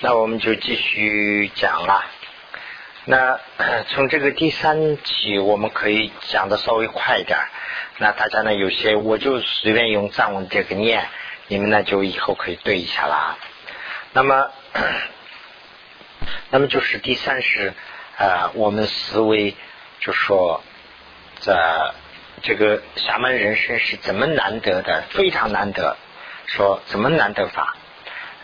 那我们就继续讲了。那从这个第三期，我们可以讲的稍微快一点。那大家呢，有些我就随便用藏文这个念，你们呢就以后可以对一下啦。那么，那么就是第三是呃，我们思维就说在这个侠门人生是怎么难得的，非常难得。说怎么难得法？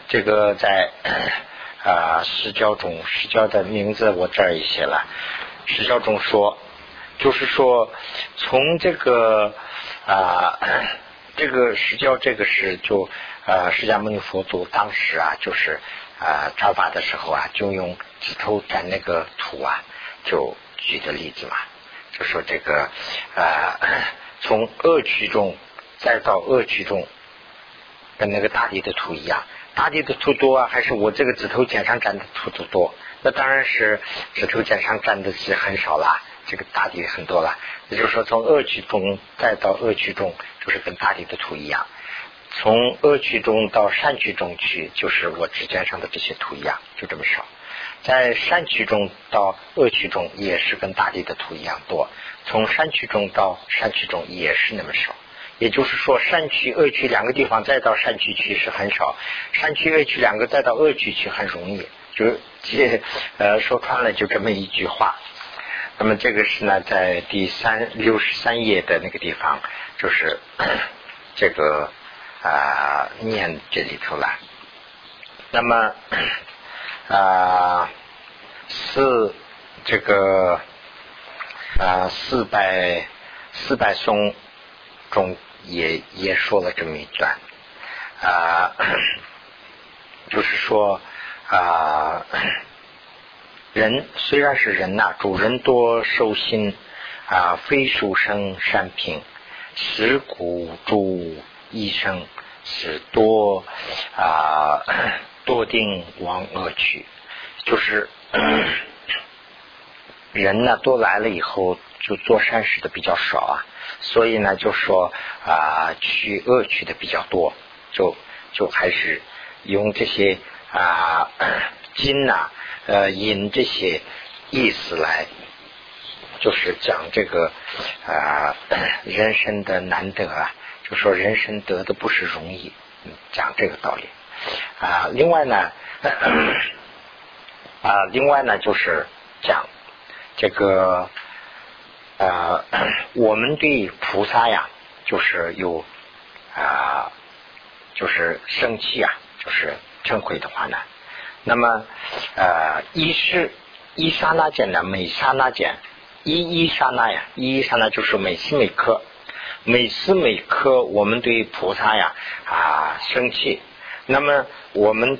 这个在 啊释教中，释教的名字我这儿也写了。释教中说，就是说从这个啊 这个释教这个是就啊释迦牟尼佛祖当时啊就是啊招法的时候啊就用指头沾那个土啊就举的例子嘛，就说这个啊 从恶趣中再到恶趣中。跟那个大地的土一样，大地的土多啊，还是我这个指头尖上沾的土土多？那当然是指头尖上沾的是很少啦，这个大地很多了。也就是说，从恶趣中再到恶趣中，就是跟大地的土一样；从恶趣中到善趣中去，就是我指尖上的这些土一样，就这么少。在善趣中到恶趣中，也是跟大地的土一样多；从善趣中到善趣中，也是那么少。也就是说，山区、恶区两个地方再到山区去是很少，山区、恶区两个再到恶区去很容易。就这呃说穿了就这么一句话。那么这个是呢，在第三六十三页的那个地方，就是 这个啊念这里头了。那么啊四这个啊四百四百松中。也也说了这么一段啊，就是说啊，人虽然是人呐，主人多收心啊，非书生善品，食古诸医生是多啊，多定亡恶趣，就是 人呢多来了以后，就做善事的比较少啊。所以呢，就说啊，去恶趣的比较多，就就还是用这些啊 金呐呃引这些意思来，就是讲这个啊 人生的难得啊，就说人生得的不是容易，讲这个道理啊。另外呢 啊，另外呢就是讲这个。呃，我们对菩萨呀，就是有啊，就是生气啊，就是嗔悔的话呢，那么呃，一是一刹那间呢，每刹那间，一一刹那呀，一一刹那就是每时每刻，每时每刻，我们对菩萨呀啊生气，那么我们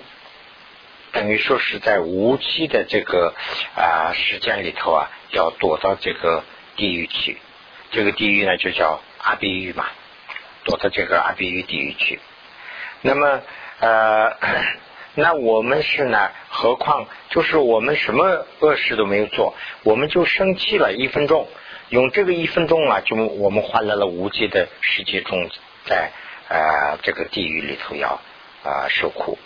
等于说是在无期的这个啊时间里头啊，要躲到这个。地狱去，这个地狱呢就叫阿鼻狱嘛，躲到这个阿鼻狱地狱去。那么呃，那我们是呢？何况就是我们什么恶事都没有做，我们就生气了一分钟，用这个一分钟啊，就我们换来了无尽的世界中，在呃这个地狱里头要啊受苦。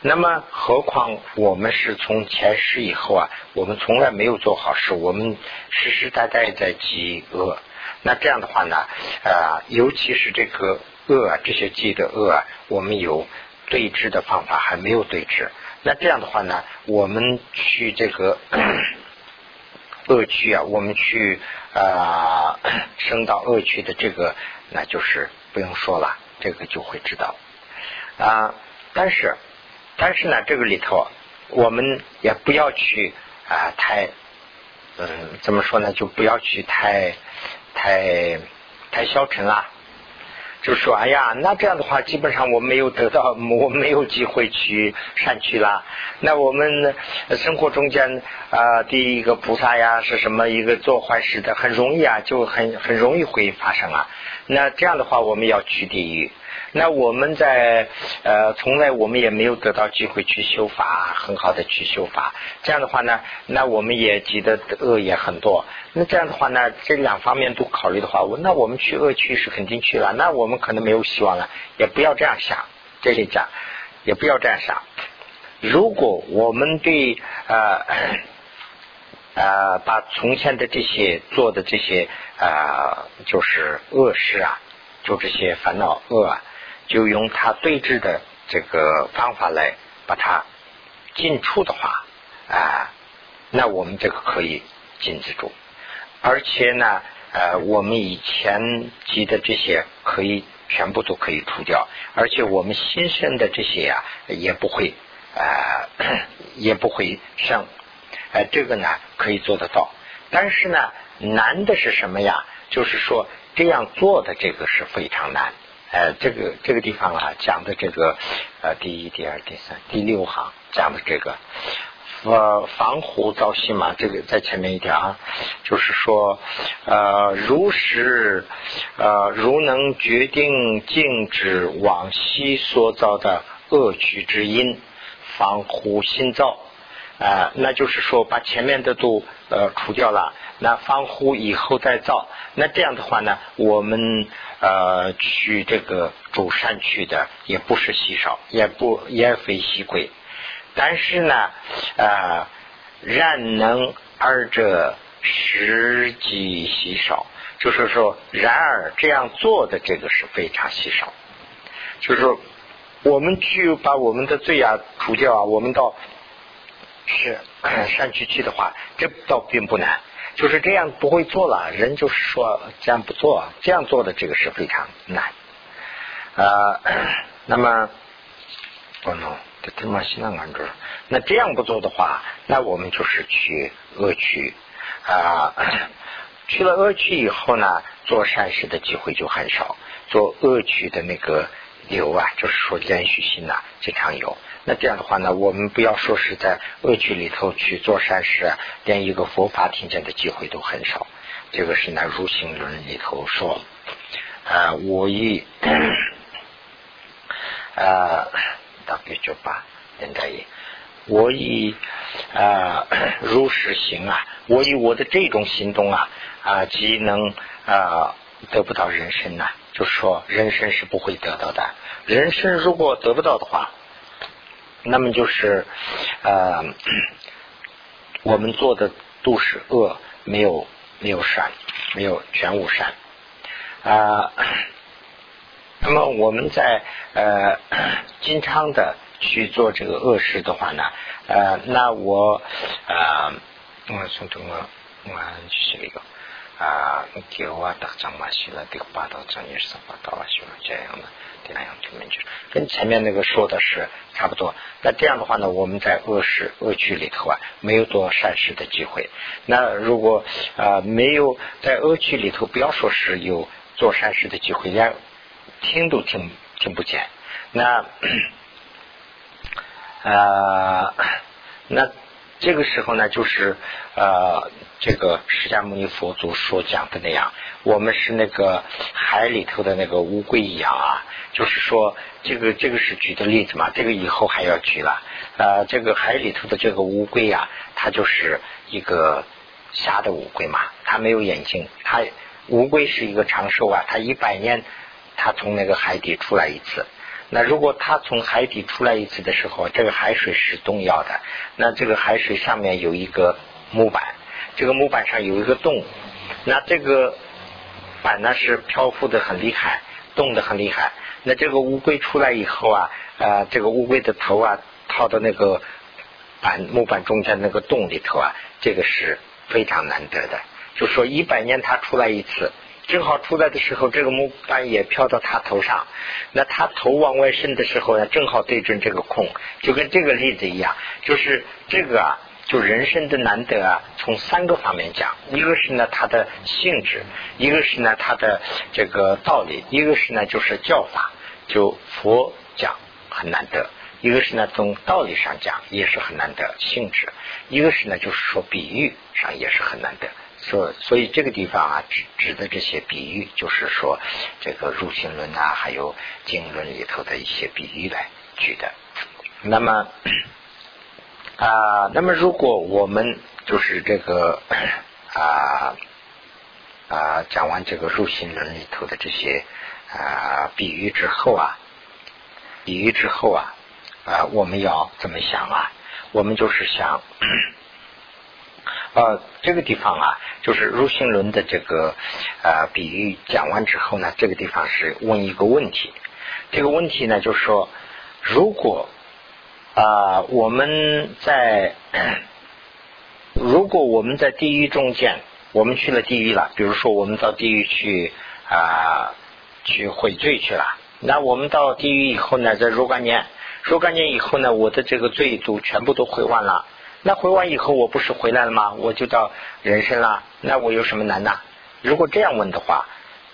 那么，何况我们是从前世以后啊，我们从来没有做好事，我们时时代代在积恶。那这样的话呢，啊，尤其是这个恶啊，这些积的恶啊，我们有对治的方法还没有对治。那这样的话呢，我们去这个 恶趣啊，我们去啊升到恶趣的这个，那就是不用说了，这个就会知道啊。但是。但是呢，这个里头我们也不要去啊，太嗯，怎么说呢？就不要去太太太消沉了。就说哎呀，那这样的话，基本上我没有得到，我没有机会去善去了。那我们生活中间啊，第一个菩萨呀，是什么一个做坏事的，很容易啊，就很很容易会发生啊。那这样的话，我们要去地狱。那我们在呃，从来我们也没有得到机会去修法，很好的去修法。这样的话呢，那我们也积的恶也很多。那这样的话呢，这两方面都考虑的话，我那我们去恶趣是肯定去了。那我们可能没有希望了，也不要这样想。这里讲，也不要这样想如果我们对呃呃把从前的这些做的这些啊就是恶事啊，就这些烦恼恶啊，就用它对峙的这个方法来把它禁出的话啊，那我们这个可以禁止住，而且呢。呃，我们以前积的这些可以全部都可以除掉，而且我们新生的这些呀也不会呃 也不会生，呃这个呢可以做得到，但是呢难的是什么呀？就是说这样做的这个是非常难，呃这个这个地方啊讲的这个呃第一、第二、第三、第六行讲的这个。呃，防护造心嘛，这个在前面一点啊，就是说，呃，如实呃，如能决定禁止往昔所造的恶趣之因，防护心造啊，那就是说把前面的都呃除掉了，那防护以后再造，那这样的话呢，我们呃去这个主善去的也不是稀少，也不也非稀贵。但是呢，呃，然能二者实际稀少，就是说，然而这样做的这个是非常稀少。就是说，我们去把我们的罪啊除掉啊，我们到是 山区去的话，这倒并不难。就是这样不会做了，人就是说这样不做，这样做的这个是非常难。呃，那么，不能。这么西南安住，那这样不做的话，那我们就是去恶趣啊。去了恶趣以后呢，做善事的机会就很少，做恶趣的那个流啊，就是说连续性呐，经常有。那这样的话呢，我们不要说是在恶趣里头去做善事，连一个佛法听见的机会都很少。这个是呢《如行论》里头说，啊，我以啊。大概就把人家也，我以啊如实行啊，我以我的这种行动啊啊，即能啊得不到人生呐，就说人生是不会得到的。人生如果得不到的话，那么就是呃我们做的都是恶，没有没有善，没有全无善啊。那么我们在呃经常的去做这个恶事的话呢，呃，那我啊，我从这个我就是那个啊，给我打仗嘛，写了这个八道章也是八道啊，写了这样的这样就明确，跟前面那个说的是差不多。那这样的话呢，我们在恶事恶趣里头啊，没有做善事的机会。那如果啊没有在恶趣里头，不要说是有做善事的机会，连听都听听不见，那呃，那这个时候呢，就是呃，这个释迦牟尼佛祖所讲的那样，我们是那个海里头的那个乌龟一样啊，就是说，这个这个是举的例子嘛，这个以后还要举了，呃，这个海里头的这个乌龟呀，它就是一个瞎的乌龟嘛，它没有眼睛，它乌龟是一个长寿啊，它一百年。它从那个海底出来一次，那如果它从海底出来一次的时候，这个海水是动摇的，那这个海水上面有一个木板，这个木板上有一个洞，那这个板呢是漂浮的很厉害，动的很厉害。那这个乌龟出来以后啊，呃，这个乌龟的头啊套到那个板木板中间那个洞里头啊，这个是非常难得的，就说一百年它出来一次。正好出来的时候，这个木板也飘到它头上，那它头往外伸的时候呢，正好对准这个空，就跟这个例子一样，就是这个啊，就人生的难得啊，从三个方面讲，一个是呢它的性质，一个是呢它的这个道理，一个是呢就是教法，就佛讲很难得，一个是呢从道理上讲也是很难得性质，一个是呢就是说比喻上也是很难得。所，所以这个地方啊，指指的这些比喻，就是说这个入行论啊，还有经论里头的一些比喻来举的。那么啊，那么如果我们就是这个 啊啊讲完这个入心论里头的这些啊比喻之后啊，比喻之后啊啊，我们要怎么想啊？我们就是想，呃，这个地方啊，就是入心轮的这个呃比喻讲完之后呢，这个地方是问一个问题。这个问题呢，就是说，如果啊我们在如果我们在地狱中间，我们去了地狱了，比如说我们到地狱去啊去悔罪去了，那我们到地狱以后呢，在若干年。若干年以后呢，我的这个罪都全部都回完了。那回完以后，我不是回来了吗？我就到人生了。那我有什么难呢？如果这样问的话，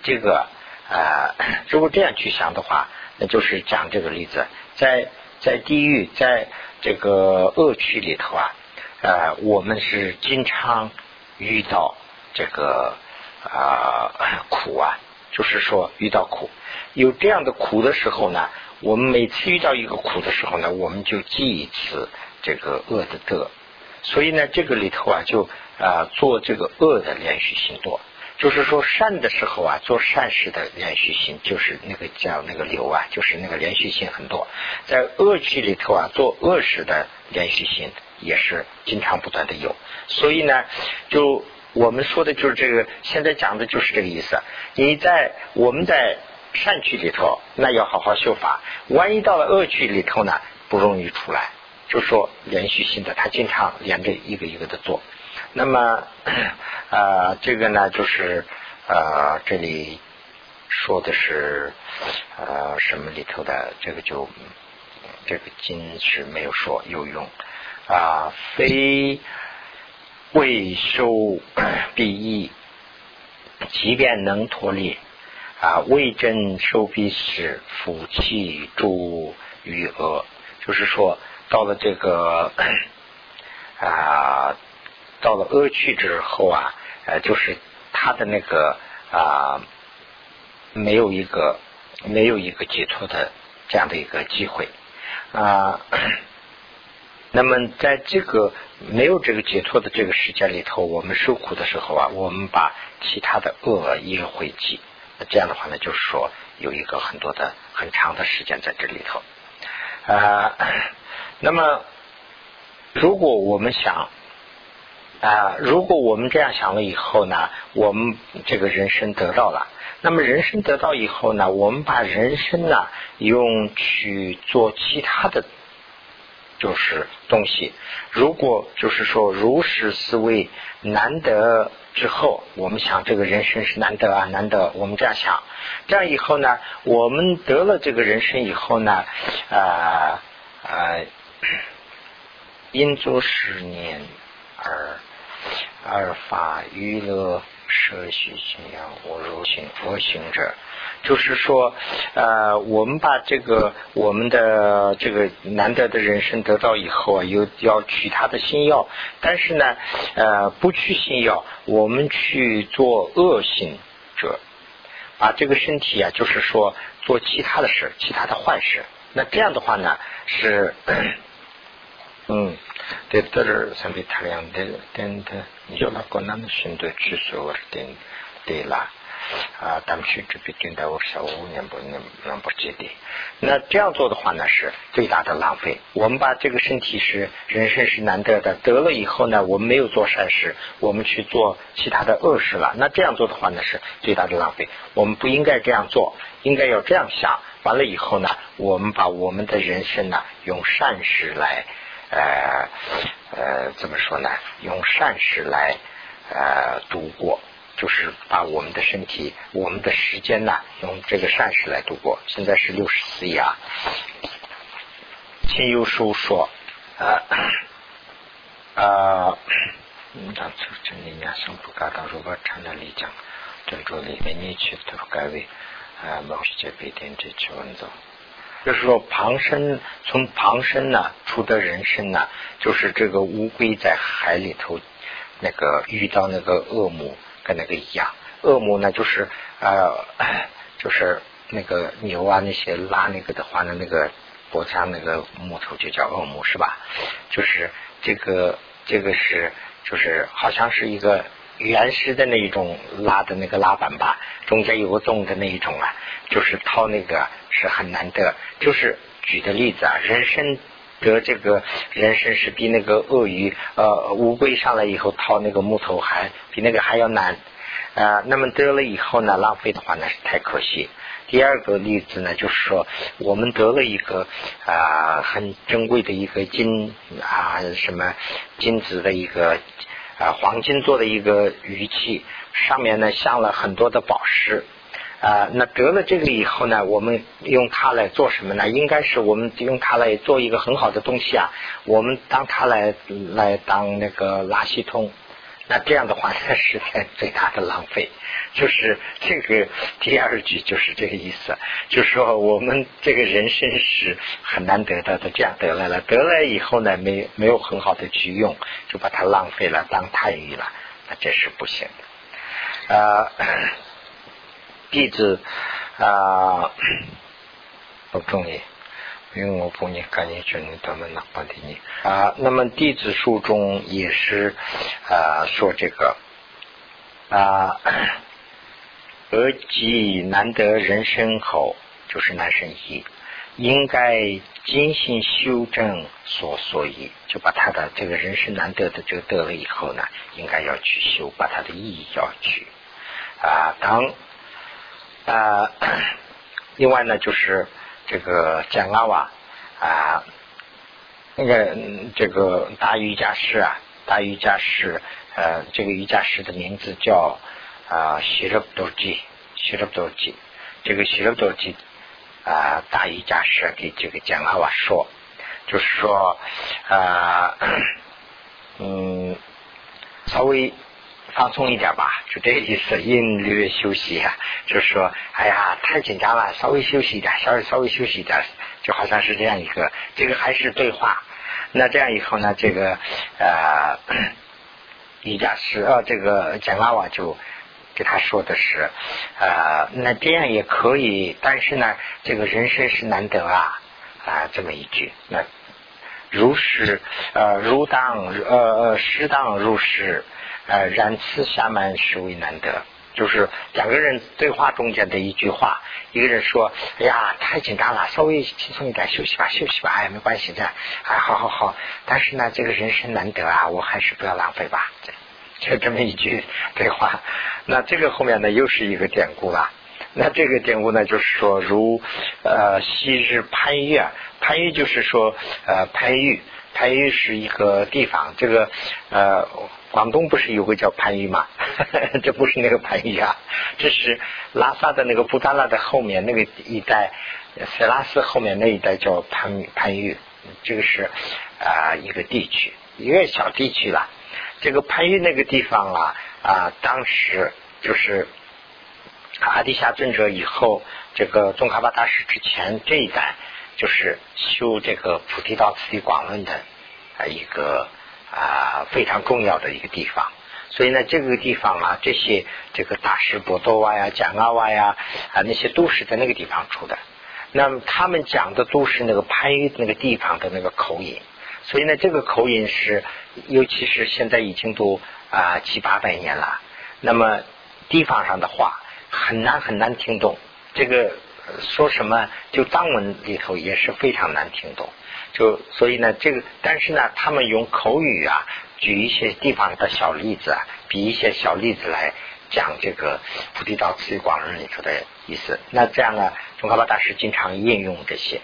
这个呃，如果这样去想的话，那就是讲这个例子，在在地狱，在这个恶趣里头啊，呃，我们是经常遇到这个啊苦啊，就是说遇到苦，有这样的苦的时候呢。我们每次遇到一个苦的时候呢，我们就记一次这个恶的德，所以呢，这个里头啊，就啊做这个恶的连续行动，就是说善的时候啊，做善事的连续性就是那个叫那个流啊，就是那个连续性很多，在恶趣里头啊，做恶事的连续性也是经常不断的有，所以呢，就我们说的就是这个，现在讲的就是这个意思。你在我们在。善趣里头，那要好好修法。万一到了恶趣里头呢，不容易出来。就说连续性的，他经常连着一个一个的做。那么，呃，这个呢，就是呃，这里说的是呃什么里头的？这个就这个经是没有说有用啊，非未收必易，即便能脱离。啊，未真受必使福气诸余额，就是说，到了这个 啊，到了恶趣之后啊，呃，就是他的那个啊，没有一个没有一个解脱的这样的一个机会啊。那么，在这个没有这个解脱的这个时间里头，我们受苦的时候啊，我们把其他的恶业会记。那这样的话呢，就是说有一个很多的很长的时间在这里头啊。那么，如果我们想啊，如果我们这样想了以后呢，我们这个人生得到了，那么人生得到以后呢，我们把人生呢用去做其他的，就是东西。如果就是说如实思维难得。之后，我们想这个人生是难得啊，难得。我们这样想，这样以后呢，我们得了这个人生以后呢，啊啊，因足十年而而发娱乐。舍许信仰，我如行我行者，就是说，呃，我们把这个我们的这个难得的人生得到以后啊，又要取他的心药，但是呢，呃，不去心药，我们去做恶行者，把这个身体啊，就是说做其他的事，其他的坏事，那这样的话呢，是，嗯，那这样做的话呢，是最大的浪费。我们把这个身体是人生是难得的，得了以后呢，我们没有做善事，我们去做其他的恶事了。那这样做的话呢，是最大的浪费。我们不应该这样做，应该要这样想。完了以后呢，我们把我们的人生呢，用善事来。呃呃，怎么说呢？用善事来呃度过，就是把我们的身体、我们的时间呢，用这个善事来度过。现在是六十四页啊。亲友书说，呃呃，当初这里面生不感到如果常在里讲，这周里面你去都改为啊某些别点这去文章。就是说，旁生从旁生呢，出的人生呢，就是这个乌龟在海里头，那个遇到那个恶母，跟那个一样。恶母呢，就是呃，就是那个牛啊，那些拉那个的话呢，那个脖子上那个木头就叫恶母，是吧？就是这个，这个是，就是好像是一个。原始的那一种拉的那个拉板吧，中间有个洞的那一种啊，就是掏那个是很难得，就是举的例子啊，人参得这个人参是比那个鳄鱼呃乌龟上来以后掏那个木头还比那个还要难啊。那么得了以后呢，浪费的话那是太可惜。第二个例子呢，就是说我们得了一个啊很珍贵的一个金啊什么金子的一个啊黄金做的一个玉器，上面呢镶了很多的宝石啊。那得了这个以后呢，我们用它来做什么呢？应该是我们用它来做一个很好的东西啊。我们当它来来当那个垃圾桶。那这样的话，那是件最大的浪费。就是这个第二句就是这个意思，就是说我们这个人生是很难得到的，这样得来了，得来以后呢，没没有很好的去用，就把它浪费了，当贪欲了，那这是不行的。啊，弟子啊，不中意。因为我不你赶紧去你他们哪帮的你啊？那么弟子书中也是啊说这个啊，而即难得人生后，就是男生一，应该精心修正所所以，就把他的这个人生难得的这个得了以后呢，应该要去修，把它的意义要去啊当啊，另外呢就是。这个讲阿瓦啊，那个这个大瑜伽师啊，大瑜伽师呃，这个瑜伽师的名字叫啊希勒多吉，希勒多吉，这个希勒多吉啊大瑜伽师给这个讲阿瓦说，就是说啊嗯稍微。放松一点吧，就这意思。隐略休息啊，就是说，哎呀，太紧张了，稍微休息一点，稍微稍微休息一点，就好像是这样一个。这个还是对话。那这样以后呢，这个呃，瑜伽师呃，这个简拉瓦就给他说的是，呃，那这样也可以，但是呢，这个人生是难得啊啊，这么一句。那如是呃，如当呃呃，适当如是。呃，然此下慢实为难得，就是两个人对话中间的一句话，一个人说：“哎呀，太紧张了，稍微轻松一点，休息吧，休息吧，哎，没关系的，哎，好好好。但是呢，这个人生难得啊，我还是不要浪费吧。”就这么一句对话。那这个后面呢，又是一个典故了。那这个典故呢，就是说，如呃，昔日潘玉，潘玉就是说，呃，潘玉，潘玉是一个地方，这个呃。广东不是有个叫番禺吗？这不是那个番禺啊，这是拉萨的那个布达拉的后面那个一带，塞拉斯后面那一带叫番番禺，这个是啊一个地区，一个小地区了。这个番禺那个地方啊啊，当时就是阿底峡尊者以后，这个宗喀巴大师之前这一代，就是修这个菩提道次第广论的啊一个。啊，非常重要的一个地方，所以呢，这个地方啊，这些这个大师波多瓦呀、贾阿瓦呀啊，那些都是在那个地方出的。那么他们讲的都是那个番禺那个地方的那个口音，所以呢，这个口音是，尤其是现在已经都啊七八百年了，那么地方上的话很难很难听懂。这个说什么，就藏文里头也是非常难听懂。就所以呢，这个但是呢，他们用口语啊，举一些地方的小例子啊，比一些小例子来讲这个菩提道次第广论里头的意思。那这样呢，宗喀巴大师经常应用这些。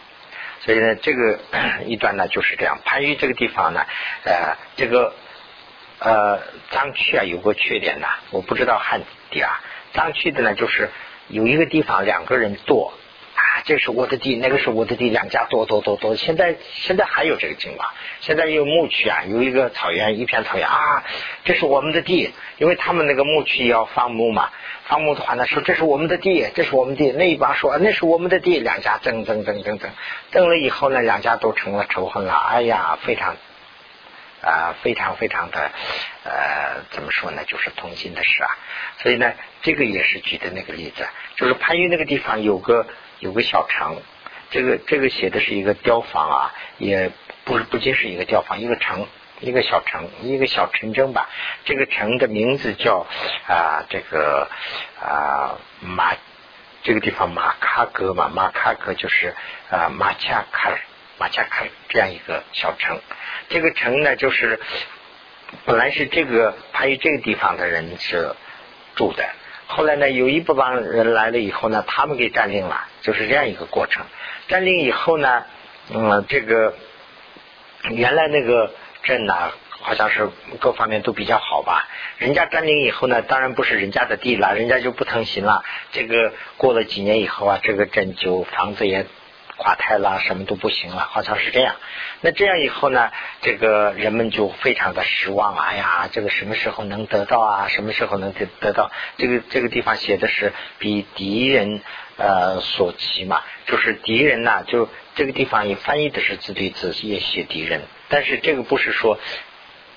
所以呢，这个一段呢就是这样。番禺这个地方呢，呃，这个呃藏区啊有个缺点呐，我不知道汉地啊，藏区的呢就是有一个地方两个人坐。这是我的地，那个是我的地，两家多多多多。现在现在还有这个情况，现在有牧区啊，有一个草原，一片草原啊，这是我们的地，因为他们那个牧区要放牧嘛，放牧的话呢，说这是我们的地，这是我们的地，那一帮说那是我们的地，两家争争争争争，争了以后呢，两家都成了仇恨了，哎呀，非常啊，非常非常的呃，怎么说呢，就是痛心的事啊。所以呢，这个也是举的那个例子，就是番禺那个地方有个。有个小城，这个这个写的是一个雕房啊，也不是不仅是一个雕房，一个城，一个小城，一个小城镇吧。这个城的名字叫啊，这个啊马这个地方马卡格嘛，马卡格就是啊马恰卡尔马恰卡尔这样一个小城。这个城呢，就是本来是这个派于这个地方的人是住的，后来呢，有一部分人来了以后呢，他们给占领了，就是这样一个过程。占领以后呢，嗯，这个原来那个镇呢。好像是各方面都比较好吧。人家占领以后呢，当然不是人家的地了，人家就不疼行了。这个过了几年以后啊，这个镇就房子也垮塌了，什么都不行了，好像是这样。那这样以后呢，这个人们就非常的失望。哎呀，这个什么时候能得到啊？什么时候能得得到？这个这个地方写的是比敌人呃所骑嘛，就是敌人呐，就这个地方也翻译的是自对字，也写敌人，但是这个不是说。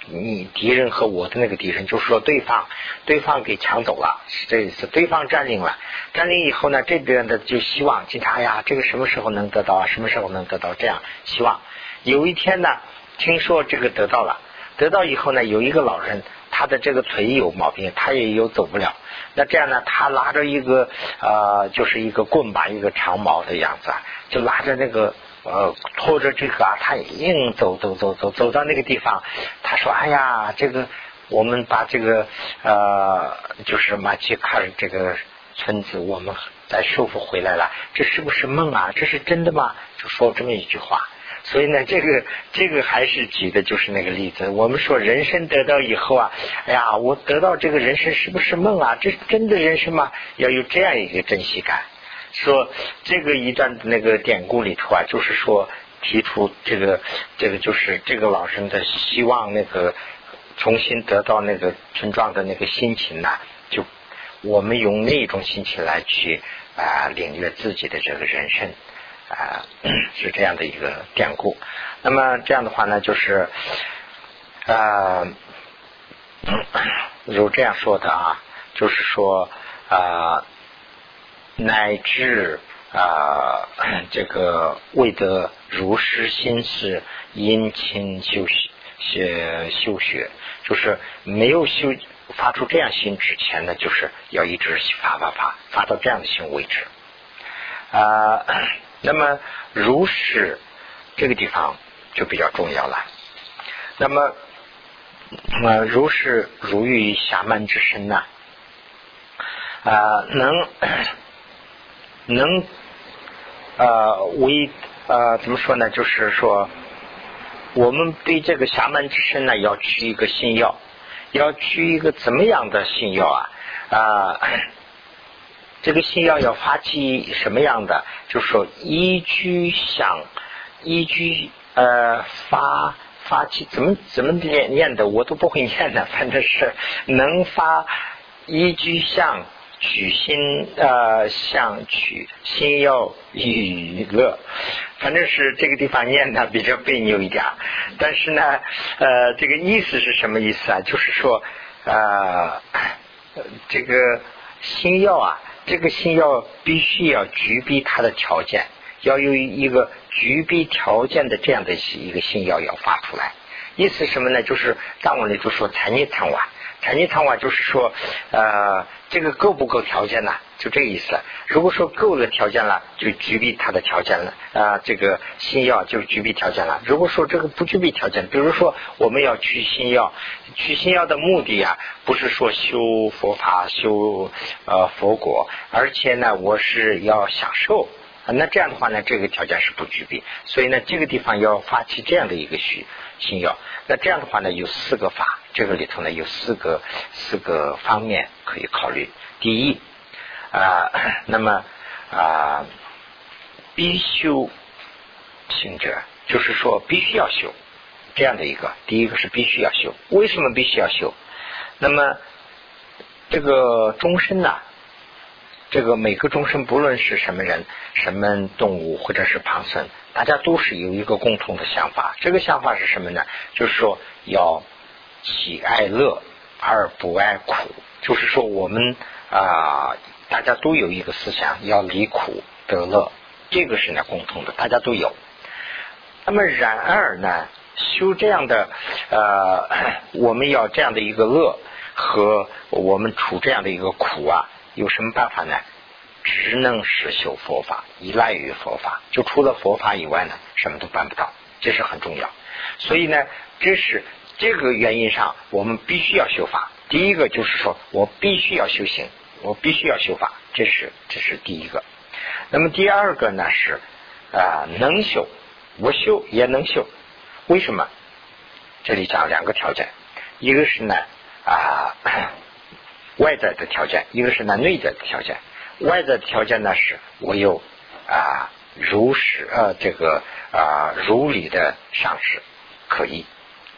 你敌人和我的那个敌人，就是说对方，对方给抢走了，是这意思。对方占领了，占领以后呢，这边的就希望警察呀，这个什么时候能得到啊？什么时候能得到？这样希望有一天呢，听说这个得到了，得到以后呢，有一个老人，他的这个腿有毛病，他也有走不了。那这样呢，他拉着一个呃，就是一个棍吧，一个长矛的样子，就拉着那个。呃，拖着这个啊，他硬走走走走走到那个地方，他说：“哎呀，这个我们把这个呃，就是马奇卡尔这个村子，我们再收复回来了，这是不是梦啊？这是真的吗？”就说这么一句话。所以呢，这个这个还是举的就是那个例子。我们说人生得到以后啊，哎呀，我得到这个人生是不是梦啊？这是真的人生吗？要有这样一个珍惜感。说这个一段那个典故里头啊，就是说提出这个这个就是这个老生的希望，那个重新得到那个村庄的那个心情呢，就我们用那种心情来去啊领略自己的这个人生啊，是这样的一个典故。那么这样的话呢，就是啊，如这样说的啊，就是说啊。乃至啊，这个未得如实心是殷勤修学修学，就是没有修发出这样心之前呢，就是要一直发发发发到这样的心为止啊。那么如是这个地方就比较重要了。那么呃，如是如遇侠门之身呢啊，能。能呃为呃怎么说呢？就是说，我们对这个侠门之身呢，要取一个信要，要取一个怎么样的信要啊？啊，这个信要要发起什么样的？就是说，依据想，依据呃发发起怎么怎么念念的，我都不会念的，反正是能发依据相。取心呃，相取心要娱乐，反正是这个地方念的比较别扭一点。但是呢，呃，这个意思是什么意思啊？就是说，呃，这个心要啊，这个心要必须要具备它的条件，要有一个具备条件的这样的一个心要要发出来。意思什么呢？就是藏文里就说残念残瓦。残疾贪瓦就是说，呃，这个够不够条件呢？就这个意思。如果说够了条件了，就具备他的条件了啊。这个心药就具备条件了。如果说这个不具备条件，比如说我们要取心药，取心药的目的呀，不是说修佛法、修呃佛果，而且呢，我是要享受。那这样的话呢，这个条件是不具备。所以呢，这个地方要发起这样的一个需心药。那这样的话呢，有四个法。这个里头呢有四个四个方面可以考虑。第一啊，那么啊，必修行者，就是说必须要修这样的一个。第一个是必须要修，为什么必须要修？那么这个终身呢？这个每个终身，不论是什么人、什么动物或者是旁生，大家都是有一个共同的想法。这个想法是什么呢？就是说要。喜爱乐而不爱苦，就是说我们啊，大家都有一个思想，要离苦得乐，这个是呢共同的，大家都有。那么然而呢，修这样的呃，我们要这样的一个乐和我们处这样的一个苦啊，有什么办法呢？只能是修佛法，依赖于佛法，就除了佛法以外呢，什么都办不到，这是很重要。所以呢，这是这个原因上，我们必须要修法。第一个就是说我必须要修行，我必须要修法，这是这是第一个。那么第二个呢是啊能修，我修也能修，为什么？这里讲两个条件，一个是呢啊 外在的条件，一个是呢内在的条件。外在的条件呢是我有啊如实呃这个啊如理的上师可依，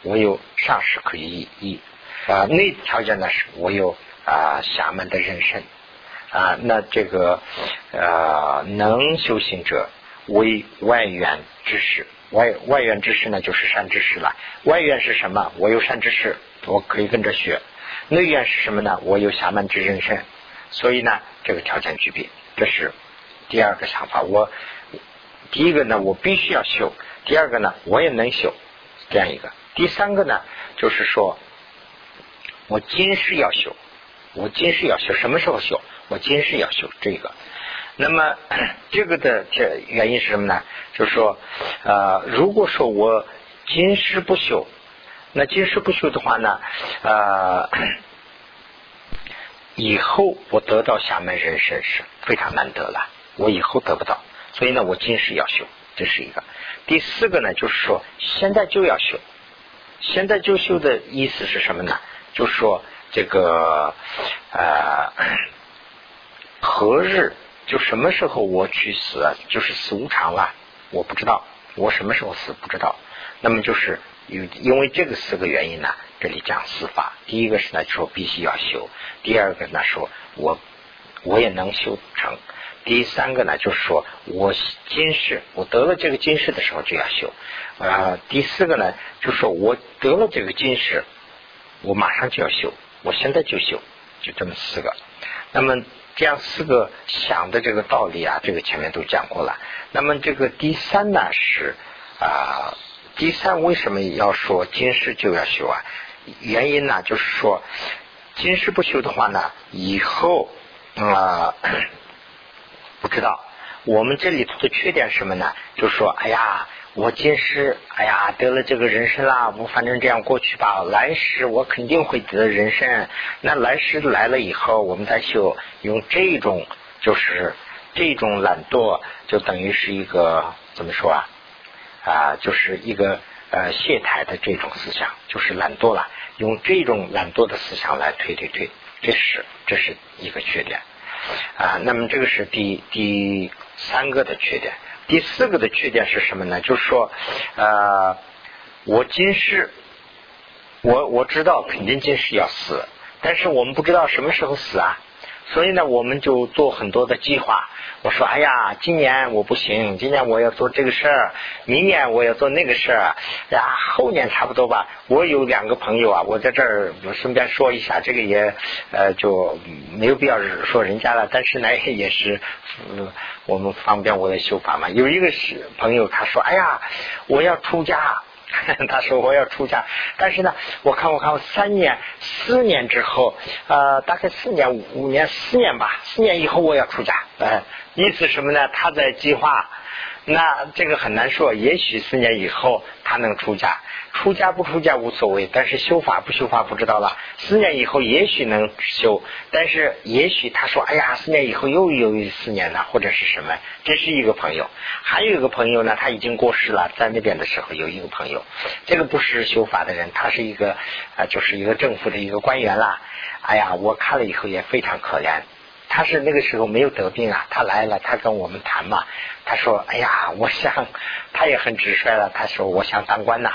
我有上师可以依。啊，内条件呢是我有啊侠门的人身啊，那这个呃能修行者为外缘之事，外外缘之事呢就是善知识了。外缘是什么？我有善知识，我可以跟着学。内缘是什么呢？我有侠门之人身，所以呢这个条件具备，这是第二个想法。我第一个呢我必须要修，第二个呢我也能修，这样一个。第三个呢就是说。我今世要修，我今世要修，什么时候修？我今世要修这个。那么 这个的这原因是什么呢？就是说，呃，如果说我今世不修，那今世不修的话呢，呃，以后我得到下面人生是非常难得了，我以后得不到，所以呢，我今世要修，这是一个。第四个呢，就是说现在就要修，现在就修的意思是什么呢？就是说，这个呃，何日就什么时候我去死，就是死无常了，我不知道我什么时候死不知道。那么就是因因为这个四个原因呢，这里讲四法。第一个是呢说必须要修，第二个呢说我我也能修成，第三个呢就是说我今世我得了这个今世的时候就要修啊，第四个呢就是说我得了这个今世。我马上就要修，我现在就修，就这么四个。那么这样四个想的这个道理啊，这个前面都讲过了。那么这个第三呢是啊，第三为什么要说今世就要修啊？原因呢就是说，今世不修的话呢，以后啊不知道。我们这里头的缺点什么呢？就说，哎呀。我今世，哎呀，得了这个人生啦，我反正这样过去吧。来世我肯定会得人生，那来世来了以后，我们再修，用这种就是这种懒惰，就等于是一个怎么说啊？啊，就是一个呃懈怠的这种思想，就是懒惰了。用这种懒惰的思想来推推推，这是这是一个缺点啊。那么这个是第第三个的缺点。第四个的缺点是什么呢？就是说，呃，我今世，我我知道肯定今世要死，但是我们不知道什么时候死啊。所以呢，我们就做很多的计划。我说，哎呀，今年我不行，今年我要做这个事儿，明年我要做那个事儿，呀，后年差不多吧。我有两个朋友啊，我在这儿我顺便说一下，这个也呃就没有必要说人家了，但是呢，也是嗯，我们方便我的修法嘛。有一个是朋友，他说，哎呀，我要出家。他说我要出家，但是呢，我看我看我三年、四年之后，呃，大概四年、五年、四年吧，四年以后我要出家。哎，意思什么呢？他在计划。那这个很难说，也许四年以后他能出家，出家不出家无所谓，但是修法不修法不知道了。四年以后也许能修，但是也许他说，哎呀，四年以后又有一四年了，或者是什么？这是一个朋友，还有一个朋友呢，他已经过世了，在那边的时候有一个朋友，这个不是修法的人，他是一个啊，就是一个政府的一个官员啦。哎呀，我看了以后也非常可怜。他是那个时候没有得病啊，他来了，他跟我们谈嘛。他说：“哎呀，我想，他也很直率了。他说，我想当官呐。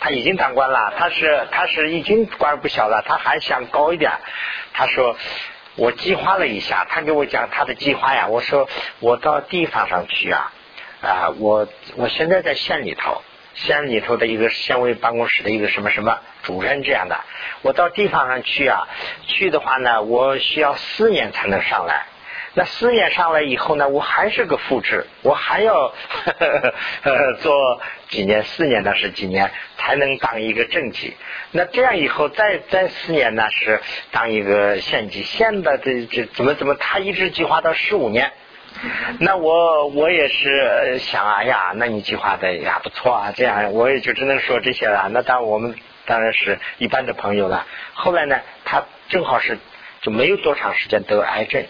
他已经当官了，他是他是已经官不小了，他还想高一点。他说，我计划了一下，他给我讲他的计划呀。我说，我到地方上去啊，啊，我我现在在县里头。”县里头的一个县委办公室的一个什么什么主任这样的，我到地方上去啊，去的话呢，我需要四年才能上来。那四年上来以后呢，我还是个副职，我还要呵呵呵做几年，四年的是几年才能当一个正级。那这样以后再再四年呢，是当一个县级。县的这这怎么怎么，他一直计划到十五年。那我我也是想，哎呀，那你计划的呀不错啊，这样我也就只能说这些了。那当然我们当然是一般的朋友了。后来呢，他正好是就没有多长时间得癌症，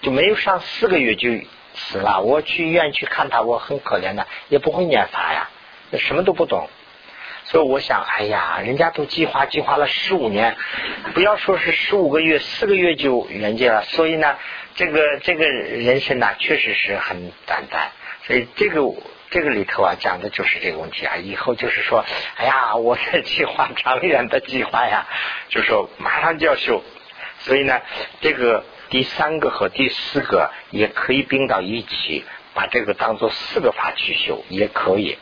就没有上四个月就死了。我去医院去看他，我很可怜的，也不会念法呀，什么都不懂。所以我想，哎呀，人家都计划计划了十五年，不要说是十五个月，四个月就圆寂了。所以呢。这个这个人生呢，确实是很短暂，所以这个这个里头啊，讲的就是这个问题啊。以后就是说，哎呀，我的计划长远的计划呀，就说马上就要修，所以呢，这个第三个和第四个也可以并到一起，把这个当做四个法去修也可以。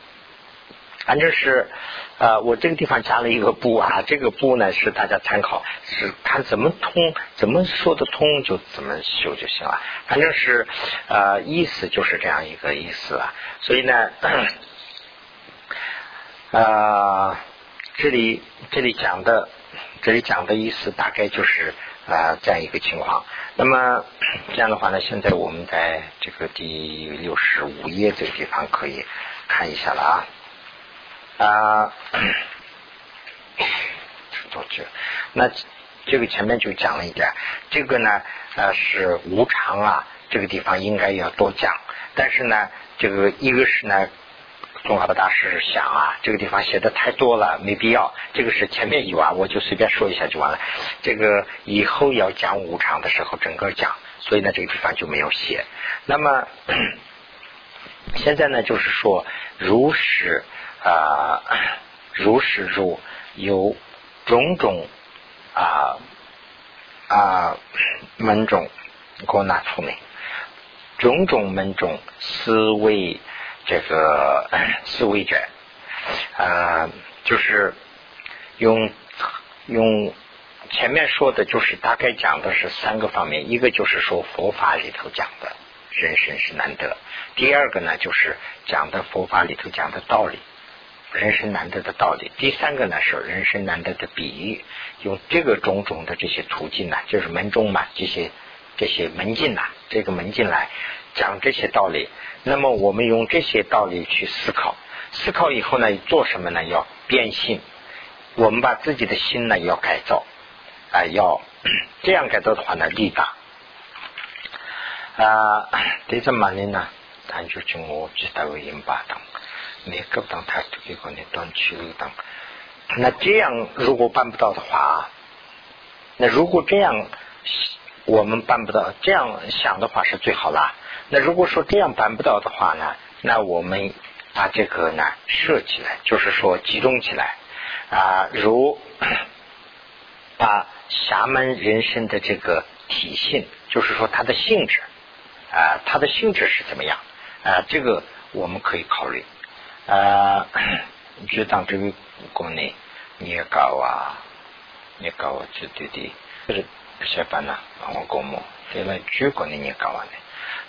反正是，呃，我这个地方加了一个不啊，这个不呢是大家参考，是看怎么通，怎么说得通就怎么修就行了。反正是，呃，意思就是这样一个意思啊。所以呢，呃，这里这里讲的，这里讲的意思大概就是啊这样一个情况。那么这样的话呢，现在我们在这个第六十五页这个地方可以看一下了啊。啊，多久？那这个前面就讲了一点，这个呢，呃，是无常啊，这个地方应该要多讲。但是呢，这个一个是呢，宗喀巴大师想啊，这个地方写的太多了，没必要。这个是前面有啊，我就随便说一下就完了。这个以后要讲无常的时候，整个讲，所以呢，这个地方就没有写。那么 现在呢，就是说如实。啊，如是如有种种啊啊门种，给我拿出来。种种门种思维这个思维者啊，就是用用前面说的，就是大概讲的是三个方面，一个就是说佛法里头讲的人生是难得，第二个呢就是讲的佛法里头讲的道理。人生难得的道理。第三个呢是人生难得的比喻，用这个种种的这些途径呢，就是门中嘛，这些这些门禁呐，这个门禁来讲这些道理。那么我们用这些道理去思考，思考以后呢，做什么呢？要变性。我们把自己的心呢要改造，啊，要这样改造的话呢，力大。啊，对这么呢，咱就从我知道为引发的。那个当他这个那短期当，那这样如果办不到的话，那如果这样我们办不到，这样想的话是最好啦。那如果说这样办不到的话呢，那我们把这个呢设起来，就是说集中起来啊，如 把侠门人生的这个体性，就是说它的性质啊，它的性质是怎么样啊？这个我们可以考虑。啊，就当这个国内年糕啊，年糕啊，绝对的，就是些办呐，我公母为了举国你也搞啊呢。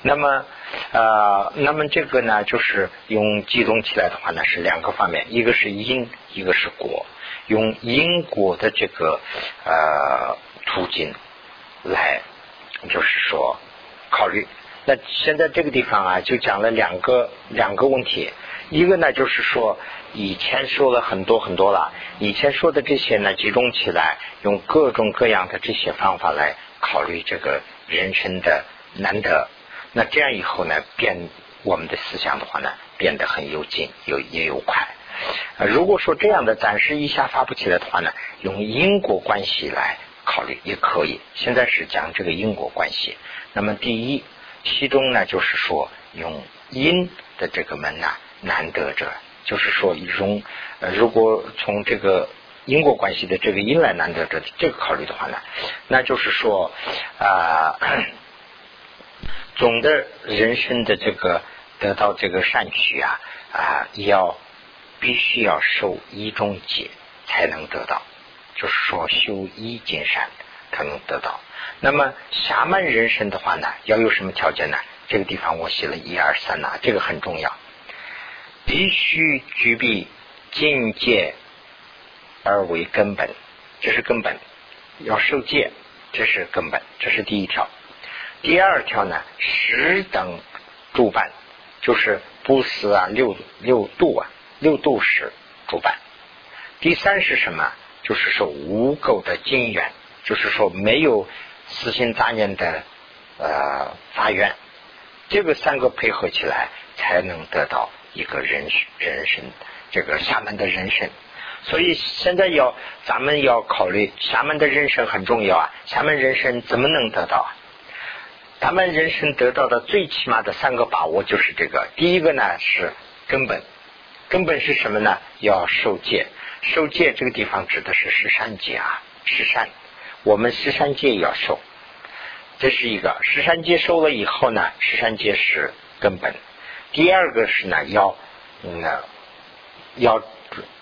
那么呃，那么这个呢，就是用集中起来的话呢，是两个方面，一个是因，一个是果，用因果的这个呃途径来，就是说考虑。那现在这个地方啊，就讲了两个两个问题。一个呢，就是说以前说了很多很多了，以前说的这些呢，集中起来，用各种各样的这些方法来考虑这个人生的难得。那这样以后呢，变我们的思想的话呢，变得很有劲，有也有快。如果说这样的暂时一下发不起来的话呢，用因果关系来考虑也可以。现在是讲这个因果关系。那么第一。其中呢，就是说用因的这个门呢，难得者，就是说一种呃，如果从这个因果关系的这个因来难得者这个考虑的话呢，那就是说啊，总的人生的这个得到这个善趣啊啊，要必须要受一种解才能得到，就是说修一见善才能得到。那么侠门人生的话呢，要有什么条件呢？这个地方我写了一二三呐，这个很重要，必须具备境界而为根本，这是根本，要受戒，这是根本，这是第一条。第二条呢，十等主办，就是不思啊，六六度啊，六度是主办。第三是什么？就是说无垢的经缘，就是说没有私心杂念的呃发愿。这个三个配合起来，才能得到一个人人生，这个厦门的人生。所以现在要咱们要考虑厦门的人生很重要啊。厦门人生怎么能得到啊？咱们人生得到的最起码的三个把握就是这个。第一个呢是根本，根本是什么呢？要受戒。受戒这个地方指的是十三戒啊，十三。我们十三戒要受。这是一个十三戒收了以后呢，十三戒是根本。第二个是呢，要嗯要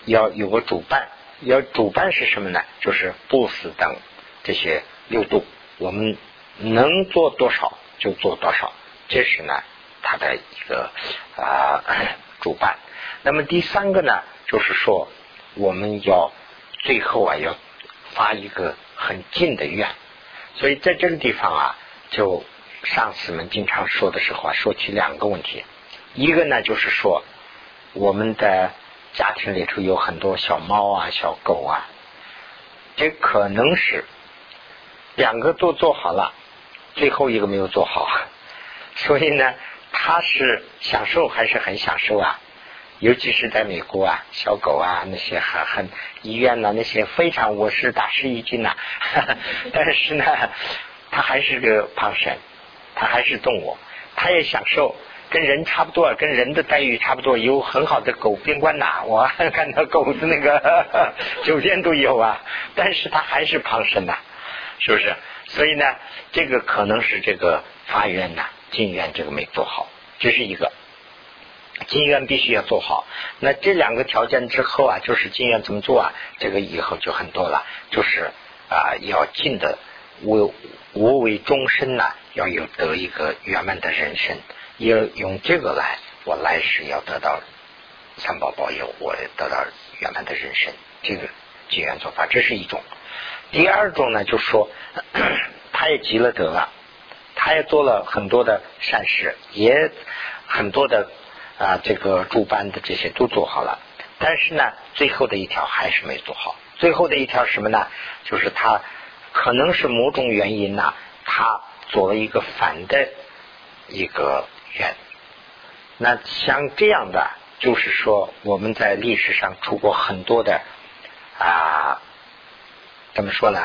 要有个主办，要主办是什么呢？就是布施等这些六度，我们能做多少就做多少，这是呢他的一个啊 主办。那么第三个呢，就是说我们要最后啊要发一个很近的愿。所以在这个地方啊，就上司们经常说的时候啊，说起两个问题。一个呢，就是说我们的家庭里头有很多小猫啊、小狗啊，这可能是两个都做好了，最后一个没有做好，所以呢，他是享受还是很享受啊？尤其是在美国啊，小狗啊，那些很很医院呐，那些非常我是大吃一惊呐。但是呢，它还是个胖神，它还是动物，它也享受，跟人差不多，跟人的待遇差不多，有很好的狗宾馆呐，我看到狗子那个 酒店都有啊。但是它还是胖身呐，是不是？所以呢，这个可能是这个发愿呐，进院这个没做好，这是一个。金愿必须要做好，那这两个条件之后啊，就是金愿怎么做啊？这个以后就很多了，就是啊，要尽的我我为终身呐，要有得一个圆满的人生，要用这个来，我来世要得到三宝保佑，我得到圆满的人生，这个金愿做法，这是一种。第二种呢，就是说 他也积了德了，他也做了很多的善事，也很多的。啊，这个主班的这些都做好了，但是呢，最后的一条还是没做好。最后的一条什么呢？就是他可能是某种原因呢，他做了一个反的一个愿。那像这样的，就是说我们在历史上出过很多的啊，怎么说呢？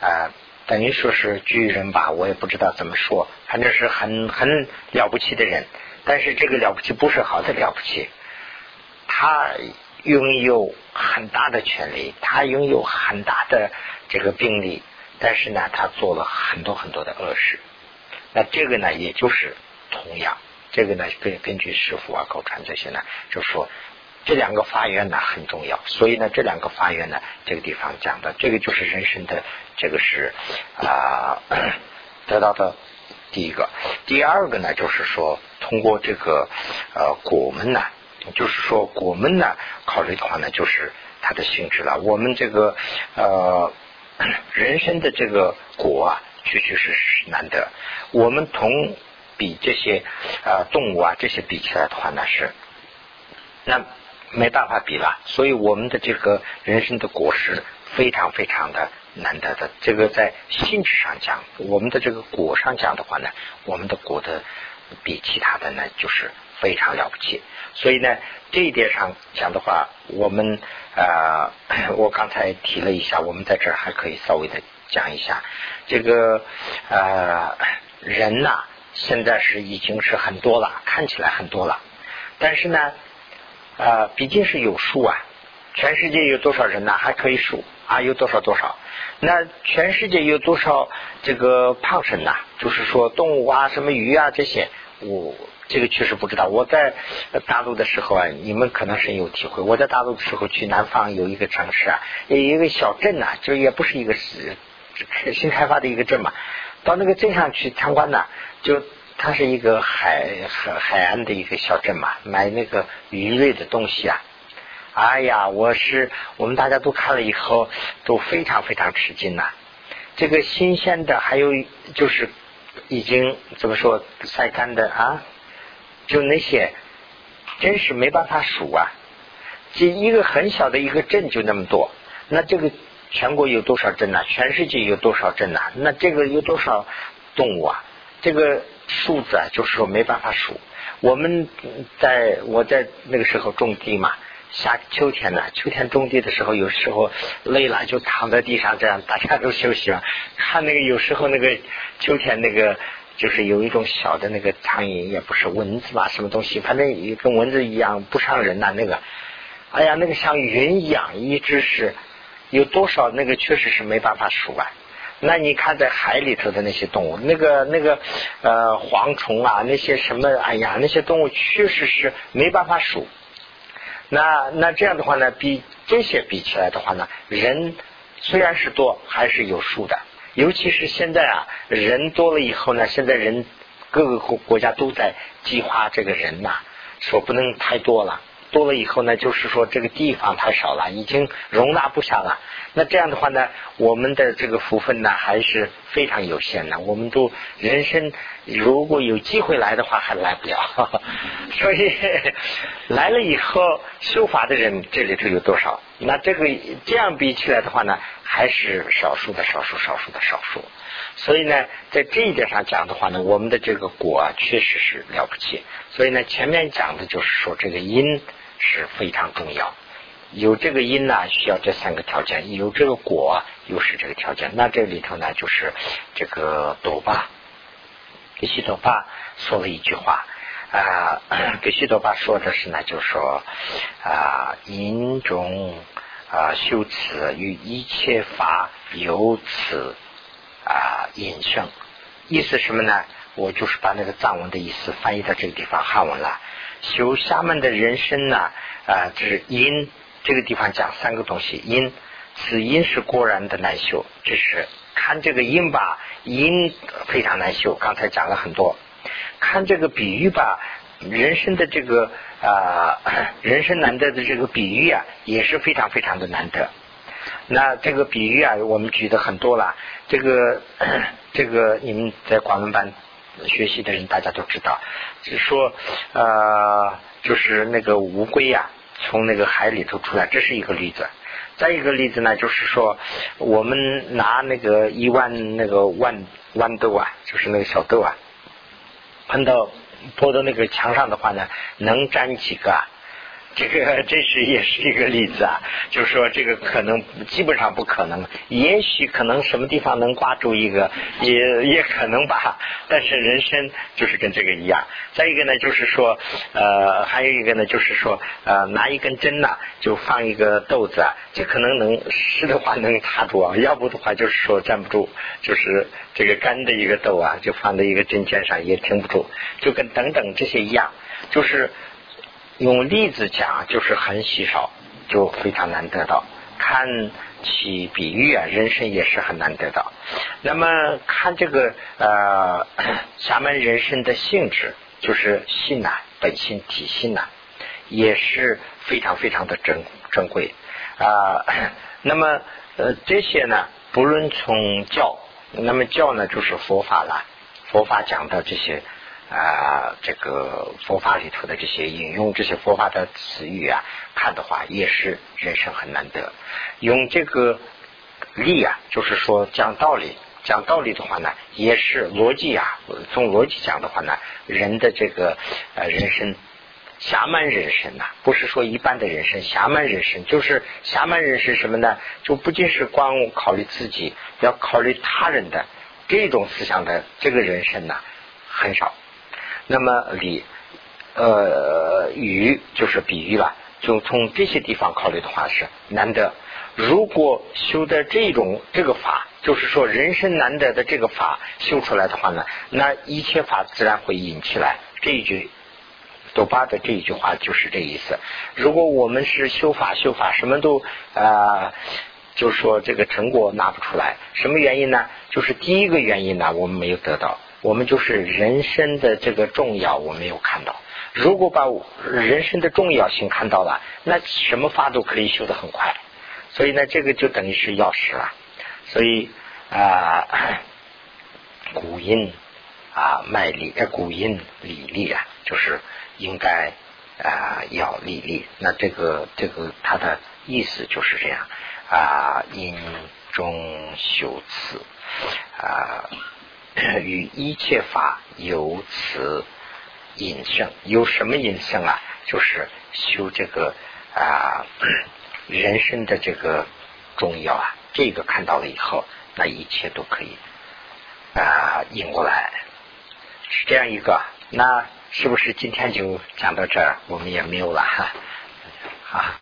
啊，等于说是巨人吧，我也不知道怎么说，反正是很很了不起的人。但是这个了不起不是好的了不起，他拥有很大的权利，他拥有很大的这个兵力，但是呢，他做了很多很多的恶事。那这个呢，也就是同样，这个呢，根根据师傅啊、口传这些呢，就说这两个法院呢很重要。所以呢，这两个法院呢，这个地方讲的，这个就是人生的这个是啊 得到的。第一个，第二个呢，就是说通过这个呃果门呢，就是说果门呢，考虑的话呢，就是它的性质了。我们这个呃人生的这个果啊，确确实实难得。我们同比这些呃动物啊这些比起来的话呢，是那没办法比了。所以我们的这个人生的果实非常非常的。难得的，这个在性质上讲，我们的这个果上讲的话呢，我们的果的比其他的呢就是非常了不起。所以呢，这一点上讲的话，我们呃，我刚才提了一下，我们在这儿还可以稍微的讲一下，这个呃人呐，现在是已经是很多了，看起来很多了，但是呢，呃，毕竟是有数啊，全世界有多少人呢？还可以数啊，有多少多少。那全世界有多少这个胖神呐？就是说动物啊，什么鱼啊这些，我这个确实不知道。我在大陆的时候啊，你们可能深有体会。我在大陆的时候去南方有一个城市啊，有一个小镇呐，就也不是一个新开发的一个镇嘛。到那个镇上去参观呢，就它是一个海海海岸的一个小镇嘛，买那个鱼类的东西啊。哎呀，我是我们大家都看了以后都非常非常吃惊呐。这个新鲜的，还有就是已经怎么说晒干的啊，就那些真是没办法数啊。这一个很小的一个镇就那么多，那这个。全国有多少镇呐？全世界有多少镇呐？那这个有多少动物啊？这个数字啊，就是说没办法数。我们在我在那个时候种地嘛，夏秋天呢，秋天种地的时候，有时候累了就躺在地上，这样大家都休息了。看那个有时候那个秋天那个，就是有一种小的那个苍蝇，也不是蚊子吧，什么东西，反正也跟蚊子一样不伤人呐。那个，哎呀，那个像云一样，一直是。有多少那个确实是没办法数啊！那你看在海里头的那些动物，那个那个呃蝗虫啊，那些什么，哎呀，那些动物确实是没办法数。那那这样的话呢，比这些比起来的话呢，人虽然是多，还是有数的。尤其是现在啊，人多了以后呢，现在人各个国国家都在计划这个人呐，说不能太多了。多了以后呢，就是说这个地方太少了，已经容纳不下了。那这样的话呢，我们的这个福分呢还是非常有限的。我们都人生如果有机会来的话，还来不了。所以来了以后修法的人这里头有多少？那这个这样比起来的话呢，还是少数的少数，少数的少数。所以呢，在这一点上讲的话呢，我们的这个果啊确实是了不起。所以呢，前面讲的就是说这个因。是非常重要，有这个因呢，需要这三个条件；有这个果，又是这个条件。那这里头呢，就是这个朵巴，给西斗巴说了一句话啊，给西斗巴说的是呢，就说啊，因中啊修辞与一切法由此啊引生，意思什么呢？我就是把那个藏文的意思翻译到这个地方汉文了。修下面的人生呢，啊，这是因这个地方讲三个东西，因此因是果然的难修，这是看这个因吧，因非常难修，刚才讲了很多，看这个比喻吧，人生的这个啊，人生难得的这个比喻啊，也是非常非常的难得。那这个比喻啊，我们举的很多了，这个 这个你们在广文班。学习的人大家都知道，就说呃，就是那个乌龟呀，从那个海里头出来，这是一个例子。再一个例子呢，就是说我们拿那个一万那个豌豌豆啊，就是那个小豆啊，喷到泼到那个墙上的话呢，能粘几个？啊？这个这是也是一个例子啊，就是说这个可能基本上不可能，也许可能什么地方能挂住一个，也也可能吧。但是人参就是跟这个一样。再一个呢，就是说呃，还有一个呢，就是说呃，拿一根针呐，就放一个豆子啊，这可能能湿的话能插住啊，要不的话就是说站不住，就是这个干的一个豆啊，就放在一个针尖上也停不住，就跟等等这些一样，就是。用例子讲就是很稀少，就非常难得到。看起比喻啊，人生也是很难得到。那么看这个呃，咱们人生的性质，就是性呐，本性体性呐，也是非常非常的珍珍贵啊。那么呃这些呢，不论从教，那么教呢就是佛法了，佛法讲的这些。啊，这个佛法里头的这些引用这些佛法的词语啊，看的话也是人生很难得。用这个理啊，就是说讲道理，讲道理的话呢，也是逻辑啊。从逻辑讲的话呢，人的这个呃人生侠满人生呐，不是说一般的人生，侠满人生就是侠满人生什么呢？就不仅是光考虑自己，要考虑他人的这种思想的这个人生呐，很少。那么理，呃，语就是比喻了。就从这些地方考虑的话是难得。如果修的这种这个法，就是说人生难得的这个法修出来的话呢，那一切法自然会引起来。这一句多巴的这一句话就是这意思。如果我们是修法修法，什么都啊就是说这个成果拿不出来，什么原因呢？就是第一个原因呢，我们没有得到，我们就是人生的这个重要我没有看到。如果把人生的重要性看到了，那什么法都可以修得很快。所以呢，这个就等于是钥匙了。所以啊，古音啊卖力，呃古音理力啊，就是应该啊要理力。那这个这个它的意思就是这样啊，因中修辞啊，与一切法由此。引生有什么引生啊？就是修这个啊 人生的这个重要啊，这个看到了以后，那一切都可以啊引过来，是这样一个。那是不是今天就讲到这儿？我们也没有了哈啊。